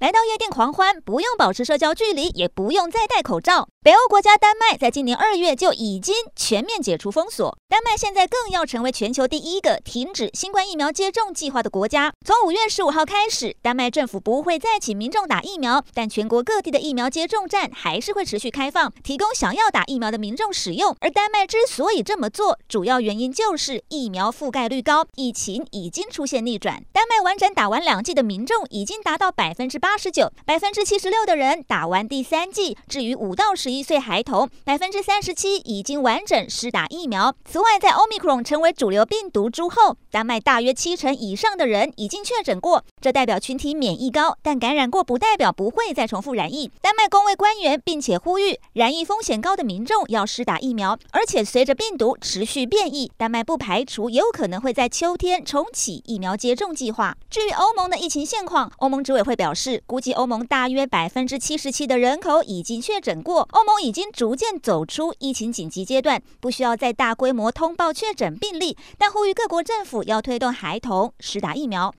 来到夜店狂欢，不用保持社交距离，也不用再戴口罩。北欧国家丹麦在今年二月就已经全面解除封锁，丹麦现在更要成为全球第一个停止新冠疫苗接种计划的国家。从五月十五号开始，丹麦政府不会再请民众打疫苗，但全国各地的疫苗接种站还是会持续开放，提供想要打疫苗的民众使用。而丹麦之所以这么做，主要原因就是疫苗覆盖率高，疫情已经出现逆转。丹麦完整打完两剂的民众已经达到百分之八。八十九，百分之七十六的人打完第三剂。至于五到十一岁孩童，百分之三十七已经完整施打疫苗。此外，在 Omicron 成为主流病毒株后，丹麦大约七成以上的人已经确诊过，这代表群体免疫高。但感染过不代表不会再重复染疫。丹麦公卫官员并且呼吁，染疫风险高的民众要施打疫苗。而且随着病毒持续变异，丹麦不排除有可能会在秋天重启疫苗接种计划。至于欧盟的疫情现况，欧盟执委会表示估计欧盟大约百分之七十七的人口已经确诊过，欧盟已经逐渐走出疫情紧急阶段，不需要再大规模通报确诊病例，但呼吁各国政府要推动孩童施打疫苗。